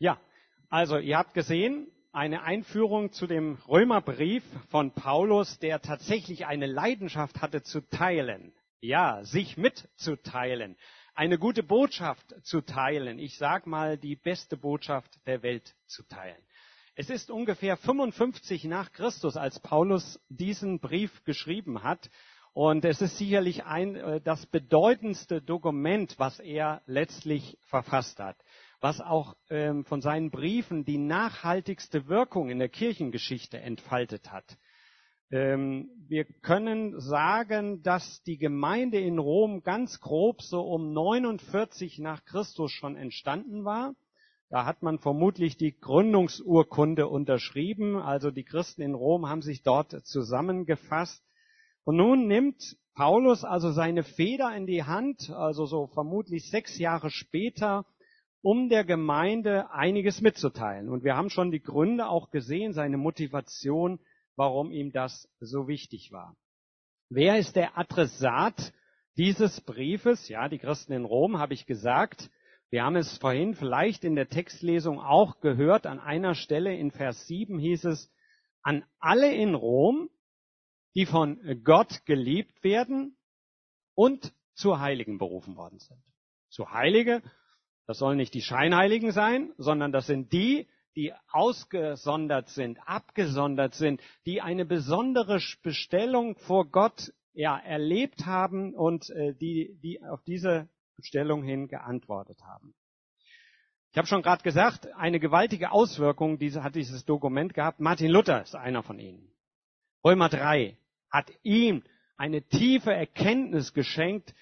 Ja, also ihr habt gesehen, eine Einführung zu dem Römerbrief von Paulus, der tatsächlich eine Leidenschaft hatte zu teilen. Ja, sich mitzuteilen. Eine gute Botschaft zu teilen. Ich sag mal, die beste Botschaft der Welt zu teilen. Es ist ungefähr 55 nach Christus, als Paulus diesen Brief geschrieben hat. Und es ist sicherlich ein, äh, das bedeutendste Dokument, was er letztlich verfasst hat was auch ähm, von seinen Briefen die nachhaltigste Wirkung in der Kirchengeschichte entfaltet hat. Ähm, wir können sagen, dass die Gemeinde in Rom ganz grob so um 49 nach Christus schon entstanden war. Da hat man vermutlich die Gründungsurkunde unterschrieben. Also die Christen in Rom haben sich dort zusammengefasst. Und nun nimmt Paulus also seine Feder in die Hand, also so vermutlich sechs Jahre später, um der Gemeinde einiges mitzuteilen. Und wir haben schon die Gründe auch gesehen, seine Motivation, warum ihm das so wichtig war. Wer ist der Adressat dieses Briefes? Ja, die Christen in Rom, habe ich gesagt. Wir haben es vorhin vielleicht in der Textlesung auch gehört. An einer Stelle in Vers 7 hieß es, an alle in Rom, die von Gott geliebt werden und zu Heiligen berufen worden sind. Zu Heilige das sollen nicht die Scheinheiligen sein, sondern das sind die, die ausgesondert sind, abgesondert sind, die eine besondere Bestellung vor Gott ja, erlebt haben und äh, die, die auf diese Bestellung hin geantwortet haben. Ich habe schon gerade gesagt, eine gewaltige Auswirkung diese, hat dieses Dokument gehabt. Martin Luther ist einer von ihnen. Römer 3 hat ihm eine tiefe Erkenntnis geschenkt,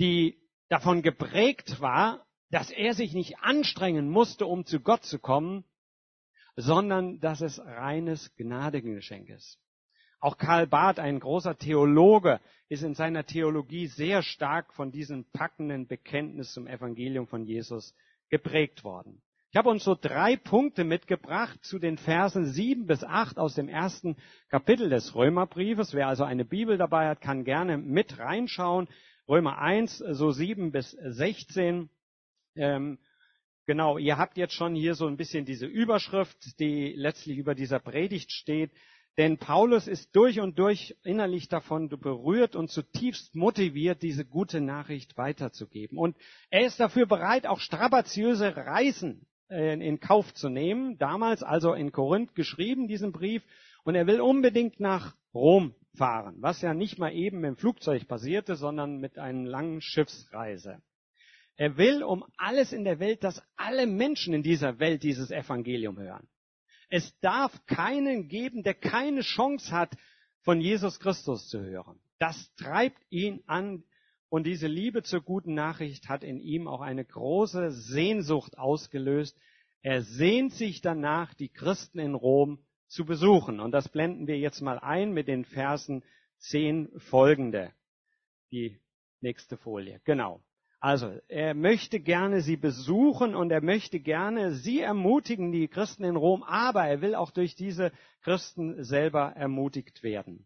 die davon geprägt war, dass er sich nicht anstrengen musste, um zu Gott zu kommen, sondern dass es reines Gnadengeschenk ist. Auch Karl Barth, ein großer Theologe, ist in seiner Theologie sehr stark von diesem packenden Bekenntnis zum Evangelium von Jesus geprägt worden. Ich habe uns so drei Punkte mitgebracht zu den Versen sieben bis acht aus dem ersten Kapitel des Römerbriefes. Wer also eine Bibel dabei hat, kann gerne mit reinschauen. Römer 1, so sieben bis sechzehn. Ähm, genau, ihr habt jetzt schon hier so ein bisschen diese Überschrift, die letztlich über dieser Predigt steht. Denn Paulus ist durch und durch innerlich davon berührt und zutiefst motiviert, diese gute Nachricht weiterzugeben. Und er ist dafür bereit, auch strapaziöse Reisen äh, in Kauf zu nehmen. Damals also in Korinth geschrieben, diesen Brief. Und er will unbedingt nach Rom fahren, was ja nicht mal eben im Flugzeug passierte, sondern mit einer langen Schiffsreise. Er will um alles in der Welt, dass alle Menschen in dieser Welt dieses Evangelium hören. Es darf keinen geben, der keine Chance hat, von Jesus Christus zu hören. Das treibt ihn an und diese Liebe zur guten Nachricht hat in ihm auch eine große Sehnsucht ausgelöst. Er sehnt sich danach, die Christen in Rom zu besuchen. Und das blenden wir jetzt mal ein mit den Versen 10 folgende. Die nächste Folie. Genau. Also, er möchte gerne sie besuchen und er möchte gerne sie ermutigen, die Christen in Rom, aber er will auch durch diese Christen selber ermutigt werden.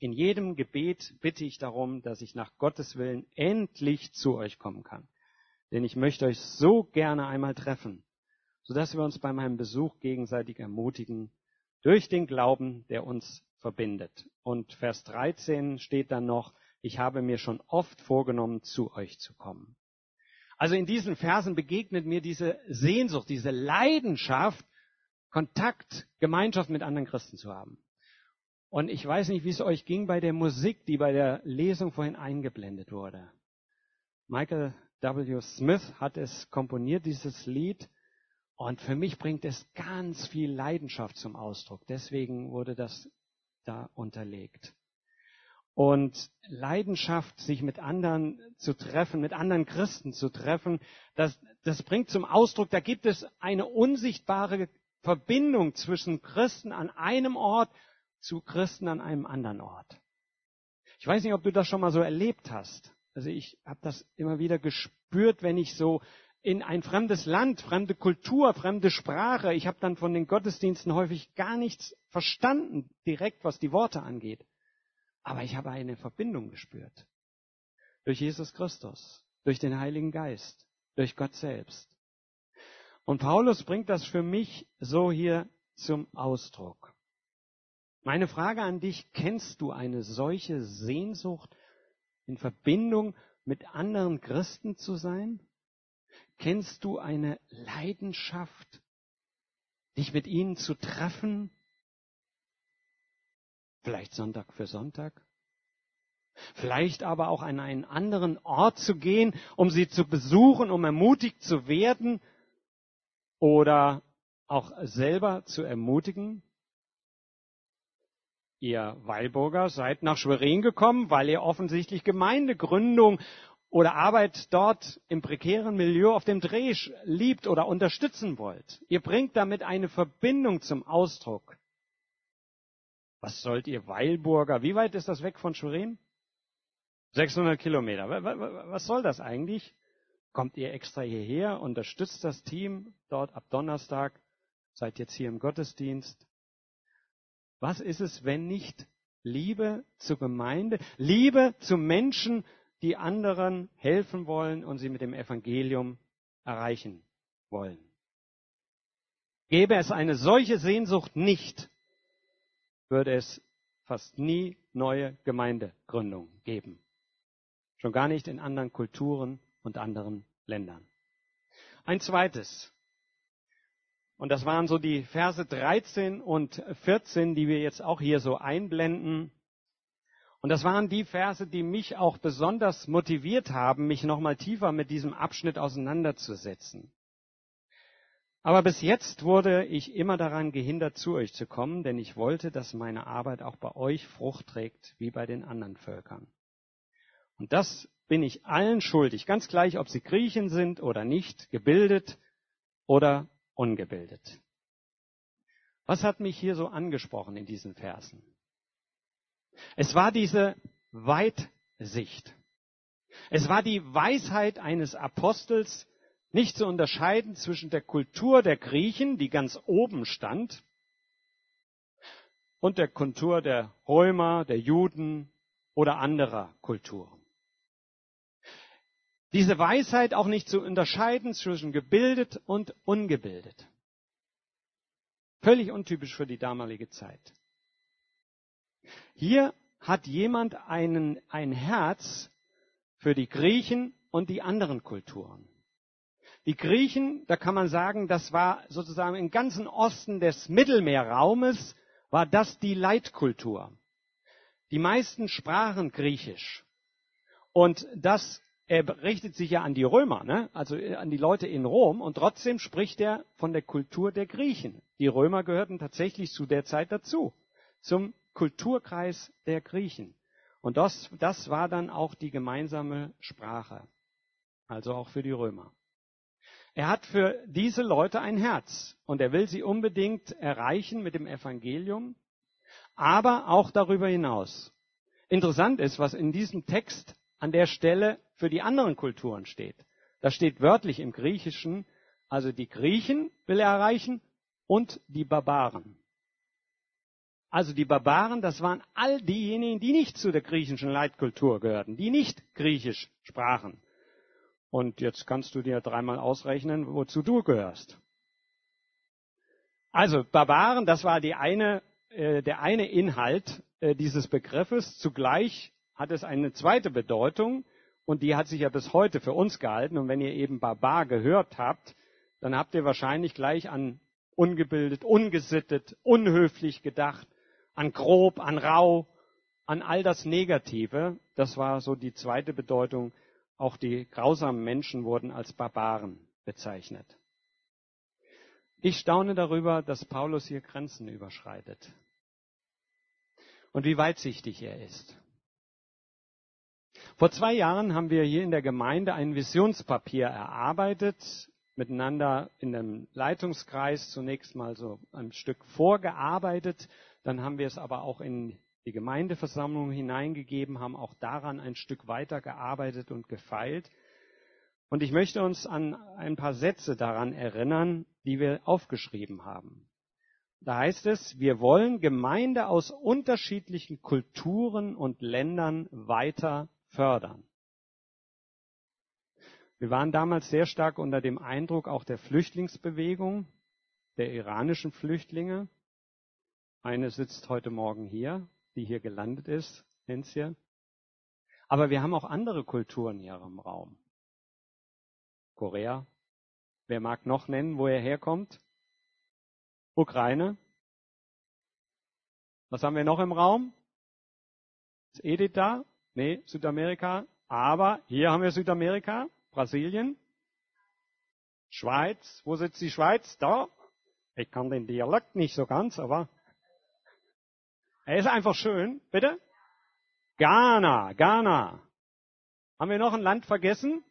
In jedem Gebet bitte ich darum, dass ich nach Gottes Willen endlich zu euch kommen kann. Denn ich möchte euch so gerne einmal treffen, sodass wir uns bei meinem Besuch gegenseitig ermutigen durch den Glauben, der uns verbindet. Und Vers 13 steht dann noch, ich habe mir schon oft vorgenommen, zu euch zu kommen. Also in diesen Versen begegnet mir diese Sehnsucht, diese Leidenschaft, Kontakt, Gemeinschaft mit anderen Christen zu haben. Und ich weiß nicht, wie es euch ging bei der Musik, die bei der Lesung vorhin eingeblendet wurde. Michael W. Smith hat es komponiert, dieses Lied. Und für mich bringt es ganz viel Leidenschaft zum Ausdruck. Deswegen wurde das da unterlegt und Leidenschaft, sich mit anderen zu treffen, mit anderen Christen zu treffen, das, das bringt zum Ausdruck, da gibt es eine unsichtbare Verbindung zwischen Christen an einem Ort zu Christen an einem anderen Ort. Ich weiß nicht, ob du das schon mal so erlebt hast. Also ich habe das immer wieder gespürt, wenn ich so in ein fremdes Land, fremde Kultur, fremde Sprache, ich habe dann von den Gottesdiensten häufig gar nichts verstanden, direkt was die Worte angeht. Aber ich habe eine Verbindung gespürt. Durch Jesus Christus, durch den Heiligen Geist, durch Gott selbst. Und Paulus bringt das für mich so hier zum Ausdruck. Meine Frage an dich, kennst du eine solche Sehnsucht in Verbindung mit anderen Christen zu sein? Kennst du eine Leidenschaft, dich mit ihnen zu treffen? Vielleicht Sonntag für Sonntag? Vielleicht aber auch an einen anderen Ort zu gehen, um sie zu besuchen, um ermutigt zu werden oder auch selber zu ermutigen? Ihr Weilburger seid nach Schwerin gekommen, weil ihr offensichtlich Gemeindegründung oder Arbeit dort im prekären Milieu auf dem Dreh liebt oder unterstützen wollt. Ihr bringt damit eine Verbindung zum Ausdruck. Was sollt ihr Weilburger? Wie weit ist das weg von Schwerin? 600 Kilometer. Was soll das eigentlich? Kommt ihr extra hierher, unterstützt das Team dort ab Donnerstag, seid jetzt hier im Gottesdienst. Was ist es, wenn nicht Liebe zur Gemeinde, Liebe zu Menschen, die anderen helfen wollen und sie mit dem Evangelium erreichen wollen. Gäbe es eine solche Sehnsucht nicht, würde es fast nie neue Gemeindegründungen geben. Schon gar nicht in anderen Kulturen und anderen Ländern. Ein zweites. Und das waren so die Verse 13 und 14, die wir jetzt auch hier so einblenden. Und das waren die Verse, die mich auch besonders motiviert haben, mich nochmal tiefer mit diesem Abschnitt auseinanderzusetzen. Aber bis jetzt wurde ich immer daran gehindert, zu euch zu kommen, denn ich wollte, dass meine Arbeit auch bei euch Frucht trägt, wie bei den anderen Völkern. Und das bin ich allen schuldig, ganz gleich, ob sie Griechen sind oder nicht, gebildet oder ungebildet. Was hat mich hier so angesprochen in diesen Versen? Es war diese Weitsicht. Es war die Weisheit eines Apostels, nicht zu unterscheiden zwischen der Kultur der Griechen, die ganz oben stand, und der Kultur der Römer, der Juden oder anderer Kulturen. Diese Weisheit auch nicht zu unterscheiden zwischen gebildet und ungebildet. Völlig untypisch für die damalige Zeit. Hier hat jemand einen, ein Herz für die Griechen und die anderen Kulturen. Die Griechen, da kann man sagen, das war sozusagen im ganzen Osten des Mittelmeerraumes, war das die Leitkultur. Die meisten sprachen Griechisch. Und das er richtet sich ja an die Römer, ne? also an die Leute in Rom, und trotzdem spricht er von der Kultur der Griechen. Die Römer gehörten tatsächlich zu der Zeit dazu, zum Kulturkreis der Griechen. Und das, das war dann auch die gemeinsame Sprache, also auch für die Römer. Er hat für diese Leute ein Herz und er will sie unbedingt erreichen mit dem Evangelium, aber auch darüber hinaus. Interessant ist, was in diesem Text an der Stelle für die anderen Kulturen steht. Das steht wörtlich im Griechischen, also die Griechen will er erreichen und die Barbaren. Also die Barbaren, das waren all diejenigen, die nicht zu der griechischen Leitkultur gehörten, die nicht Griechisch sprachen. Und jetzt kannst du dir dreimal ausrechnen, wozu du gehörst. Also Barbaren, das war die eine, äh, der eine Inhalt äh, dieses Begriffes. Zugleich hat es eine zweite Bedeutung und die hat sich ja bis heute für uns gehalten. Und wenn ihr eben Barbar gehört habt, dann habt ihr wahrscheinlich gleich an ungebildet, ungesittet, unhöflich gedacht an grob, an rau, an all das Negative. Das war so die zweite Bedeutung. Auch die grausamen Menschen wurden als Barbaren bezeichnet. Ich staune darüber, dass Paulus hier Grenzen überschreitet. Und wie weitsichtig er ist. Vor zwei Jahren haben wir hier in der Gemeinde ein Visionspapier erarbeitet, miteinander in einem Leitungskreis zunächst mal so ein Stück vorgearbeitet dann haben wir es aber auch in die Gemeindeversammlung hineingegeben, haben auch daran ein Stück weiter gearbeitet und gefeilt. Und ich möchte uns an ein paar Sätze daran erinnern, die wir aufgeschrieben haben. Da heißt es, wir wollen Gemeinde aus unterschiedlichen Kulturen und Ländern weiter fördern. Wir waren damals sehr stark unter dem Eindruck auch der Flüchtlingsbewegung, der iranischen Flüchtlinge. Eine sitzt heute Morgen hier, die hier gelandet ist, Henzje. Aber wir haben auch andere Kulturen hier im Raum. Korea. Wer mag noch nennen, wo er herkommt? Ukraine. Was haben wir noch im Raum? Ist Edith da? Nee, Südamerika. Aber hier haben wir Südamerika, Brasilien, Schweiz. Wo sitzt die Schweiz? Da. Ich kann den Dialekt nicht so ganz, aber er ist einfach schön. Bitte? Ghana, Ghana. Haben wir noch ein Land vergessen?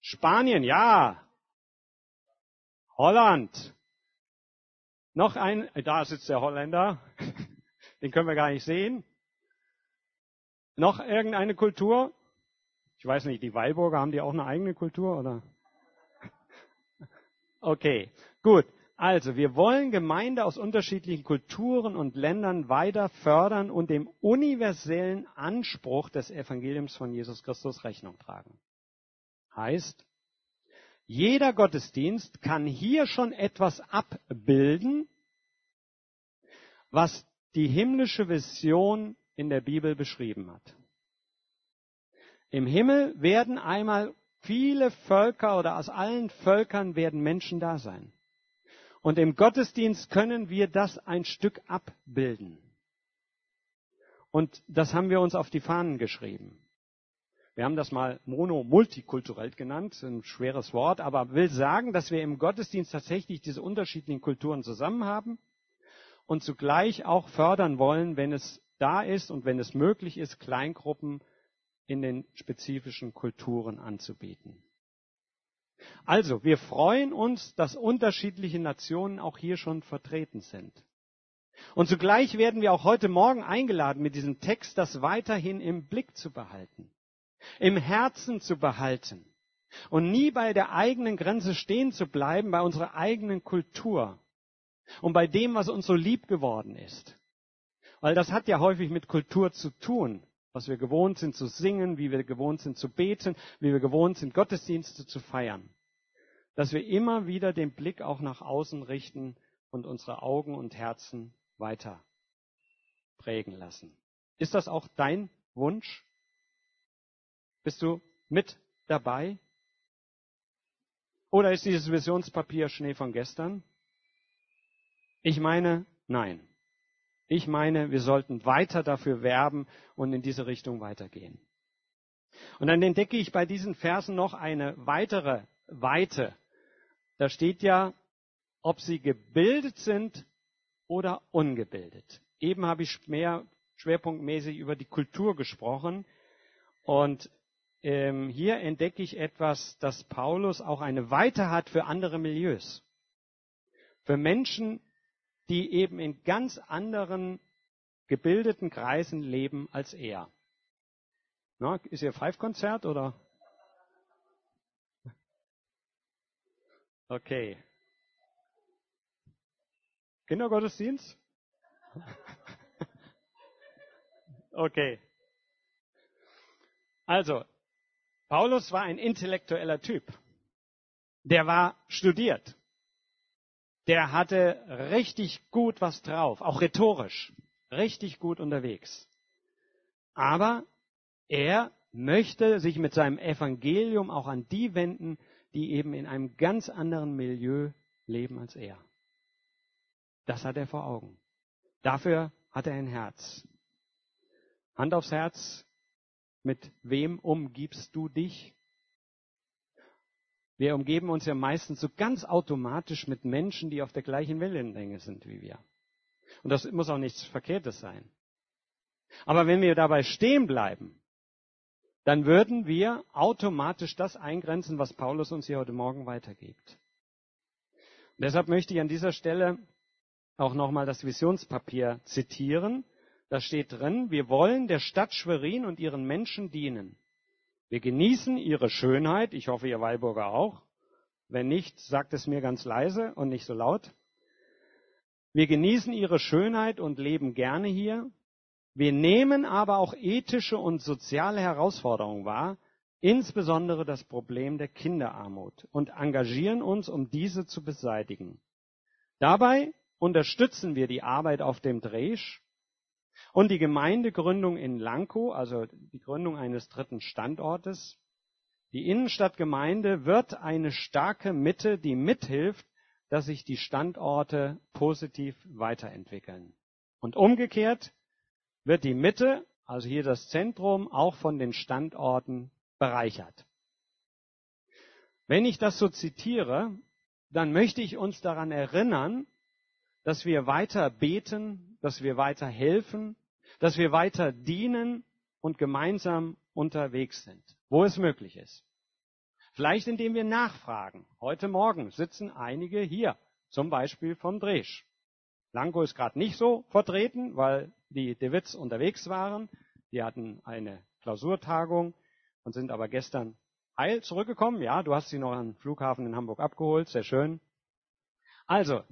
Spanien, ja. Holland. Noch ein, da sitzt der Holländer. Den können wir gar nicht sehen. Noch irgendeine Kultur? Ich weiß nicht, die Weilburger, haben die auch eine eigene Kultur, oder? Okay, gut. Also, wir wollen Gemeinde aus unterschiedlichen Kulturen und Ländern weiter fördern und dem universellen Anspruch des Evangeliums von Jesus Christus Rechnung tragen. Heißt, jeder Gottesdienst kann hier schon etwas abbilden, was die himmlische Vision in der Bibel beschrieben hat. Im Himmel werden einmal viele Völker oder aus allen Völkern werden Menschen da sein. Und im Gottesdienst können wir das ein Stück abbilden. Und das haben wir uns auf die Fahnen geschrieben. Wir haben das mal mono-multikulturell genannt, ein schweres Wort, aber will sagen, dass wir im Gottesdienst tatsächlich diese unterschiedlichen Kulturen zusammen haben und zugleich auch fördern wollen, wenn es da ist und wenn es möglich ist, Kleingruppen in den spezifischen Kulturen anzubieten. Also, wir freuen uns, dass unterschiedliche Nationen auch hier schon vertreten sind. Und zugleich werden wir auch heute Morgen eingeladen, mit diesem Text das weiterhin im Blick zu behalten, im Herzen zu behalten und nie bei der eigenen Grenze stehen zu bleiben, bei unserer eigenen Kultur und bei dem, was uns so lieb geworden ist. Weil das hat ja häufig mit Kultur zu tun, was wir gewohnt sind zu singen, wie wir gewohnt sind zu beten, wie wir gewohnt sind, Gottesdienste zu feiern. Dass wir immer wieder den Blick auch nach außen richten und unsere Augen und Herzen weiter prägen lassen. Ist das auch dein Wunsch? Bist du mit dabei? Oder ist dieses Visionspapier Schnee von gestern? Ich meine, nein. Ich meine, wir sollten weiter dafür werben und in diese Richtung weitergehen. Und dann entdecke ich bei diesen Versen noch eine weitere Weite. Da steht ja, ob sie gebildet sind oder ungebildet. Eben habe ich mehr schwerpunktmäßig über die Kultur gesprochen. Und ähm, hier entdecke ich etwas, dass Paulus auch eine Weite hat für andere Milieus. Für Menschen, die eben in ganz anderen gebildeten Kreisen leben als er. Na, ist Ihr Five-Konzert oder? Okay. Kindergottesdienst? Okay. Also, Paulus war ein intellektueller Typ. Der war studiert der hatte richtig gut was drauf, auch rhetorisch, richtig gut unterwegs. Aber er möchte sich mit seinem Evangelium auch an die wenden, die eben in einem ganz anderen Milieu leben als er. Das hat er vor Augen. Dafür hat er ein Herz. Hand aufs Herz, mit wem umgibst du dich? Wir umgeben uns ja meistens so ganz automatisch mit Menschen, die auf der gleichen Wellenlänge sind wie wir. Und das muss auch nichts Verkehrtes sein. Aber wenn wir dabei stehen bleiben, dann würden wir automatisch das eingrenzen, was Paulus uns hier heute Morgen weitergibt. Und deshalb möchte ich an dieser Stelle auch nochmal das Visionspapier zitieren. Da steht drin, wir wollen der Stadt Schwerin und ihren Menschen dienen. Wir genießen ihre Schönheit. Ich hoffe, ihr Weilburger auch. Wenn nicht, sagt es mir ganz leise und nicht so laut. Wir genießen ihre Schönheit und leben gerne hier. Wir nehmen aber auch ethische und soziale Herausforderungen wahr, insbesondere das Problem der Kinderarmut und engagieren uns, um diese zu beseitigen. Dabei unterstützen wir die Arbeit auf dem Dresch und die Gemeindegründung in Lankow, also die Gründung eines dritten Standortes. Die Innenstadtgemeinde wird eine starke Mitte, die mithilft, dass sich die Standorte positiv weiterentwickeln. Und umgekehrt wird die Mitte, also hier das Zentrum, auch von den Standorten bereichert. Wenn ich das so zitiere, dann möchte ich uns daran erinnern, dass wir weiter beten, dass wir weiter helfen, dass wir weiter dienen und gemeinsam unterwegs sind, wo es möglich ist. Vielleicht indem wir nachfragen. Heute Morgen sitzen einige hier, zum Beispiel vom Dresch. Lango ist gerade nicht so vertreten, weil die Dewitz unterwegs waren. Die hatten eine Klausurtagung und sind aber gestern heil zurückgekommen. Ja, du hast sie noch am Flughafen in Hamburg abgeholt, sehr schön. Also,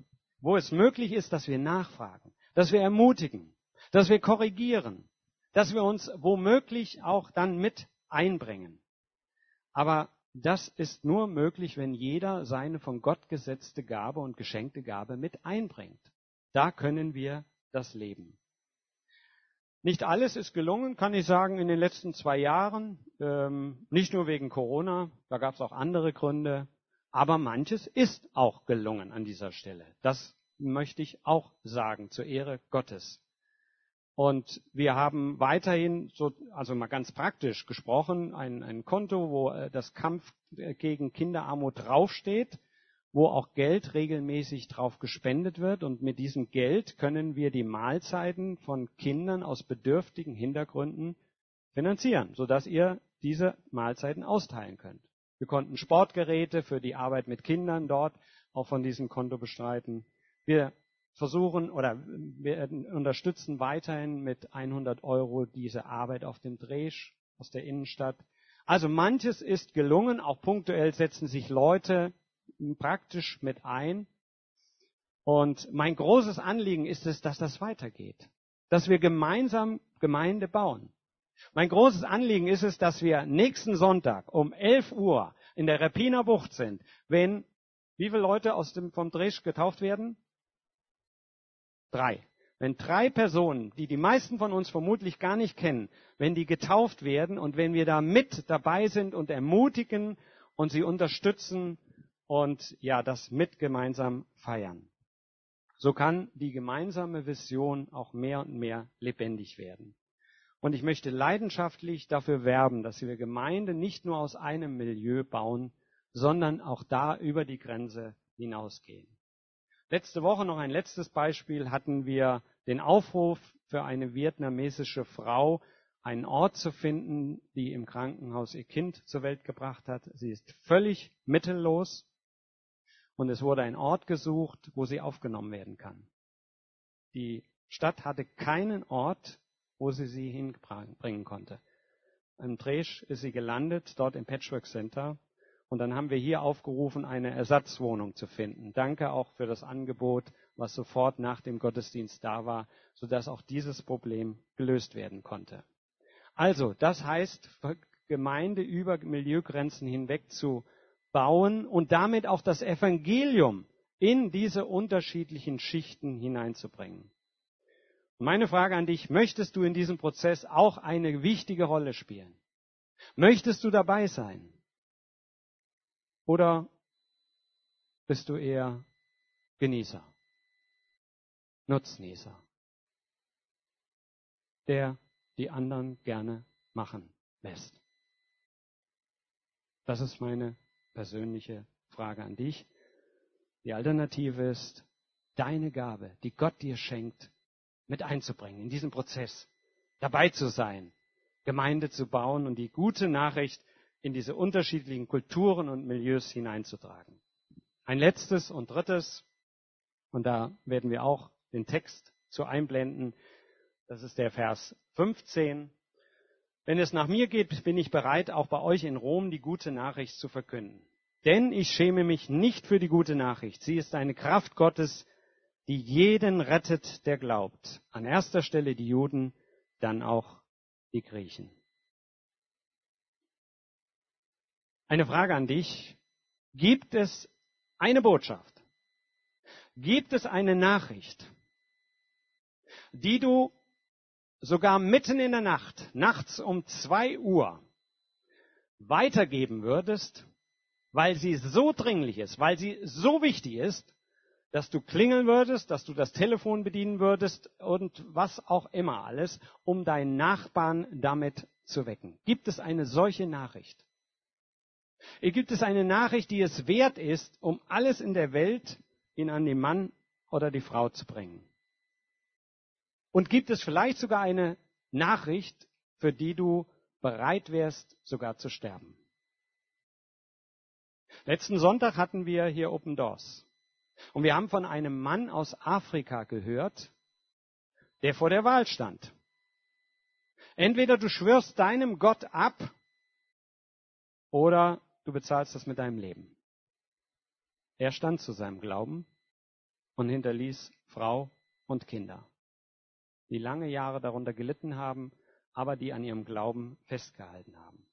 wo es möglich ist, dass wir nachfragen, dass wir ermutigen, dass wir korrigieren, dass wir uns womöglich auch dann mit einbringen. Aber das ist nur möglich, wenn jeder seine von Gott gesetzte Gabe und geschenkte Gabe mit einbringt. Da können wir das leben. Nicht alles ist gelungen, kann ich sagen, in den letzten zwei Jahren. Ähm, nicht nur wegen Corona, da gab es auch andere Gründe. Aber manches ist auch gelungen an dieser Stelle. Das möchte ich auch sagen, zur Ehre Gottes. Und wir haben weiterhin, so, also mal ganz praktisch gesprochen, ein, ein Konto, wo äh, das Kampf äh, gegen Kinderarmut draufsteht wo auch Geld regelmäßig drauf gespendet wird. Und mit diesem Geld können wir die Mahlzeiten von Kindern aus bedürftigen Hintergründen finanzieren, sodass ihr diese Mahlzeiten austeilen könnt. Wir konnten Sportgeräte für die Arbeit mit Kindern dort auch von diesem Konto bestreiten. Wir versuchen oder wir unterstützen weiterhin mit 100 Euro diese Arbeit auf dem Dresch aus der Innenstadt. Also manches ist gelungen, auch punktuell setzen sich Leute praktisch mit ein. Und mein großes Anliegen ist es, dass das weitergeht. Dass wir gemeinsam Gemeinde bauen. Mein großes Anliegen ist es, dass wir nächsten Sonntag um 11 Uhr in der Repiner Bucht sind, wenn wie viele Leute aus dem, vom Dresch getauft werden? Drei. Wenn drei Personen, die die meisten von uns vermutlich gar nicht kennen, wenn die getauft werden und wenn wir da mit dabei sind und ermutigen und sie unterstützen und ja, das mit gemeinsam feiern. So kann die gemeinsame Vision auch mehr und mehr lebendig werden. Und ich möchte leidenschaftlich dafür werben, dass wir Gemeinde nicht nur aus einem Milieu bauen, sondern auch da über die Grenze hinausgehen. Letzte Woche noch ein letztes Beispiel hatten wir den Aufruf für eine vietnamesische Frau, einen Ort zu finden, die im Krankenhaus ihr Kind zur Welt gebracht hat. Sie ist völlig mittellos und es wurde ein Ort gesucht, wo sie aufgenommen werden kann. Die Stadt hatte keinen Ort, wo sie sie hinbringen konnte. Im Dresch ist sie gelandet, dort im Patchwork Center. Und dann haben wir hier aufgerufen, eine Ersatzwohnung zu finden. Danke auch für das Angebot, was sofort nach dem Gottesdienst da war, sodass auch dieses Problem gelöst werden konnte. Also, das heißt, Gemeinde über Milieugrenzen hinweg zu bauen und damit auch das Evangelium in diese unterschiedlichen Schichten hineinzubringen. meine Frage an dich, möchtest du in diesem Prozess auch eine wichtige Rolle spielen? Möchtest du dabei sein? Oder bist du eher Genießer, Nutznießer, der die anderen gerne machen lässt? Das ist meine persönliche Frage an dich. Die Alternative ist, deine Gabe, die Gott dir schenkt, mit einzubringen, in diesem Prozess, dabei zu sein, Gemeinde zu bauen und die gute Nachricht in diese unterschiedlichen Kulturen und Milieus hineinzutragen. Ein letztes und drittes, und da werden wir auch den Text zu einblenden, das ist der Vers 15. Wenn es nach mir geht, bin ich bereit, auch bei euch in Rom die gute Nachricht zu verkünden. Denn ich schäme mich nicht für die gute Nachricht. Sie ist eine Kraft Gottes, die jeden rettet, der glaubt. An erster Stelle die Juden, dann auch die Griechen. Eine Frage an dich. Gibt es eine Botschaft? Gibt es eine Nachricht, die du sogar mitten in der Nacht, nachts um zwei Uhr, weitergeben würdest, weil sie so dringlich ist, weil sie so wichtig ist, dass du klingeln würdest, dass du das Telefon bedienen würdest und was auch immer alles, um deinen Nachbarn damit zu wecken. Gibt es eine solche Nachricht? Gibt es eine Nachricht, die es wert ist, um alles in der Welt ihn an den Mann oder die Frau zu bringen? Und gibt es vielleicht sogar eine Nachricht, für die du bereit wärst, sogar zu sterben? Letzten Sonntag hatten wir hier Open Doors. Und wir haben von einem Mann aus Afrika gehört, der vor der Wahl stand. Entweder du schwörst deinem Gott ab oder du bezahlst das mit deinem Leben. Er stand zu seinem Glauben und hinterließ Frau und Kinder die lange Jahre darunter gelitten haben, aber die an ihrem Glauben festgehalten haben.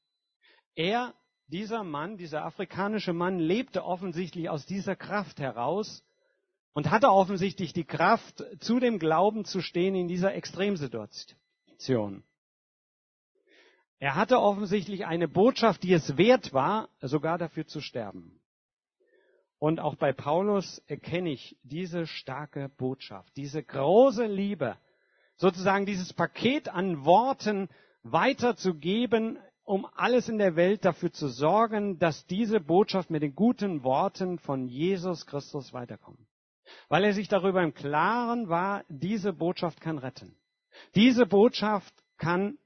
Er, dieser Mann, dieser afrikanische Mann, lebte offensichtlich aus dieser Kraft heraus und hatte offensichtlich die Kraft, zu dem Glauben zu stehen in dieser Extremsituation. Er hatte offensichtlich eine Botschaft, die es wert war, sogar dafür zu sterben. Und auch bei Paulus erkenne ich diese starke Botschaft, diese große Liebe, sozusagen dieses Paket an Worten weiterzugeben, um alles in der Welt dafür zu sorgen, dass diese Botschaft mit den guten Worten von Jesus Christus weiterkommt. Weil er sich darüber im Klaren war, diese Botschaft kann retten. Diese Botschaft kann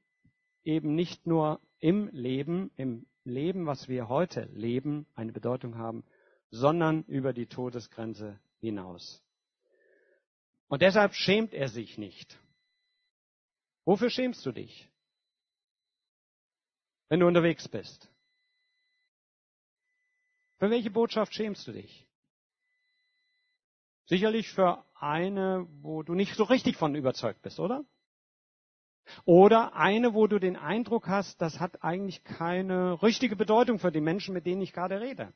eben nicht nur im Leben, im Leben, was wir heute leben, eine Bedeutung haben, sondern über die Todesgrenze hinaus. Und deshalb schämt er sich nicht. Wofür schämst du dich, wenn du unterwegs bist? Für welche Botschaft schämst du dich? Sicherlich für eine, wo du nicht so richtig von überzeugt bist, oder? Oder eine, wo du den Eindruck hast, das hat eigentlich keine richtige Bedeutung für die Menschen, mit denen ich gerade rede.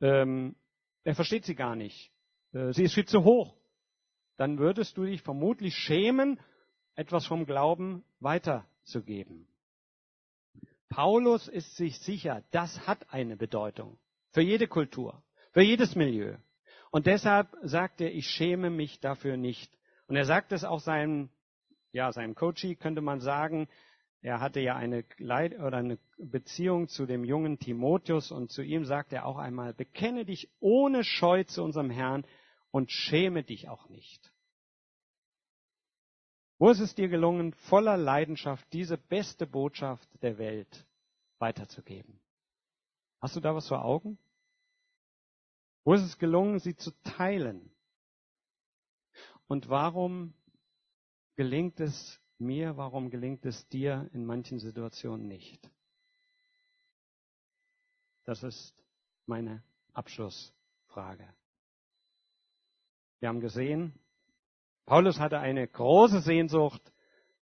Ähm, er versteht sie gar nicht. Äh, sie ist viel zu hoch. Dann würdest du dich vermutlich schämen etwas vom Glauben weiterzugeben. Paulus ist sich sicher, das hat eine Bedeutung für jede Kultur, für jedes Milieu. Und deshalb sagt er, ich schäme mich dafür nicht. Und er sagt es auch seinem, ja, seinem Coachie, könnte man sagen. Er hatte ja eine, Leid oder eine Beziehung zu dem jungen Timotheus und zu ihm sagt er auch einmal, bekenne dich ohne Scheu zu unserem Herrn und schäme dich auch nicht. Wo ist es dir gelungen, voller Leidenschaft diese beste Botschaft der Welt weiterzugeben? Hast du da was vor Augen? Wo ist es gelungen, sie zu teilen? Und warum gelingt es mir, warum gelingt es dir in manchen Situationen nicht? Das ist meine Abschlussfrage. Wir haben gesehen, Paulus hatte eine große Sehnsucht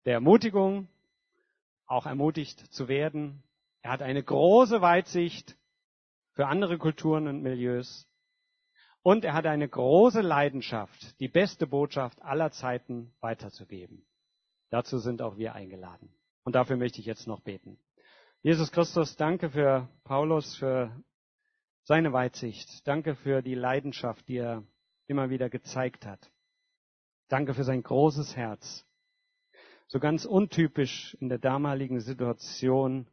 der Ermutigung, auch ermutigt zu werden. Er hat eine große Weitsicht für andere Kulturen und Milieus. Und er hatte eine große Leidenschaft, die beste Botschaft aller Zeiten weiterzugeben. Dazu sind auch wir eingeladen. Und dafür möchte ich jetzt noch beten. Jesus Christus, danke für Paulus, für seine Weitsicht. Danke für die Leidenschaft, die er immer wieder gezeigt hat. Danke für sein großes Herz. So ganz untypisch in der damaligen Situation,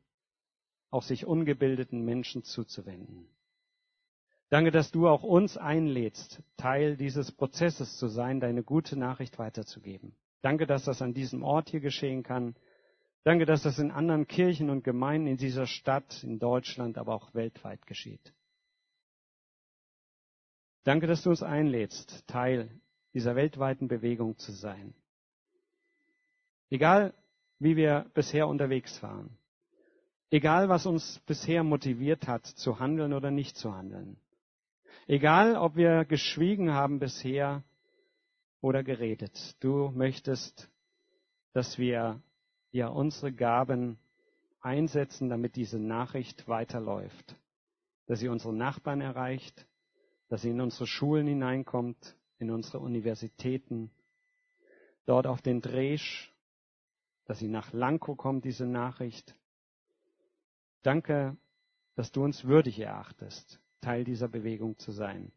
auch sich ungebildeten Menschen zuzuwenden. Danke, dass du auch uns einlädst, Teil dieses Prozesses zu sein, deine gute Nachricht weiterzugeben. Danke, dass das an diesem Ort hier geschehen kann. Danke, dass das in anderen Kirchen und Gemeinden in dieser Stadt, in Deutschland, aber auch weltweit geschieht. Danke, dass du uns einlädst, Teil dieser weltweiten Bewegung zu sein. Egal, wie wir bisher unterwegs waren. Egal, was uns bisher motiviert hat, zu handeln oder nicht zu handeln. Egal, ob wir geschwiegen haben bisher oder geredet. Du möchtest, dass wir ja unsere Gaben einsetzen, damit diese Nachricht weiterläuft, dass sie unsere Nachbarn erreicht, dass sie in unsere Schulen hineinkommt, in unsere Universitäten, dort auf den Dresch, dass sie nach Lanko kommt, diese Nachricht. Danke, dass du uns würdig erachtest, Teil dieser Bewegung zu sein.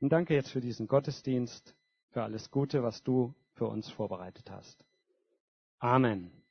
Und danke jetzt für diesen Gottesdienst, für alles Gute, was du für uns vorbereitet hast. Amen.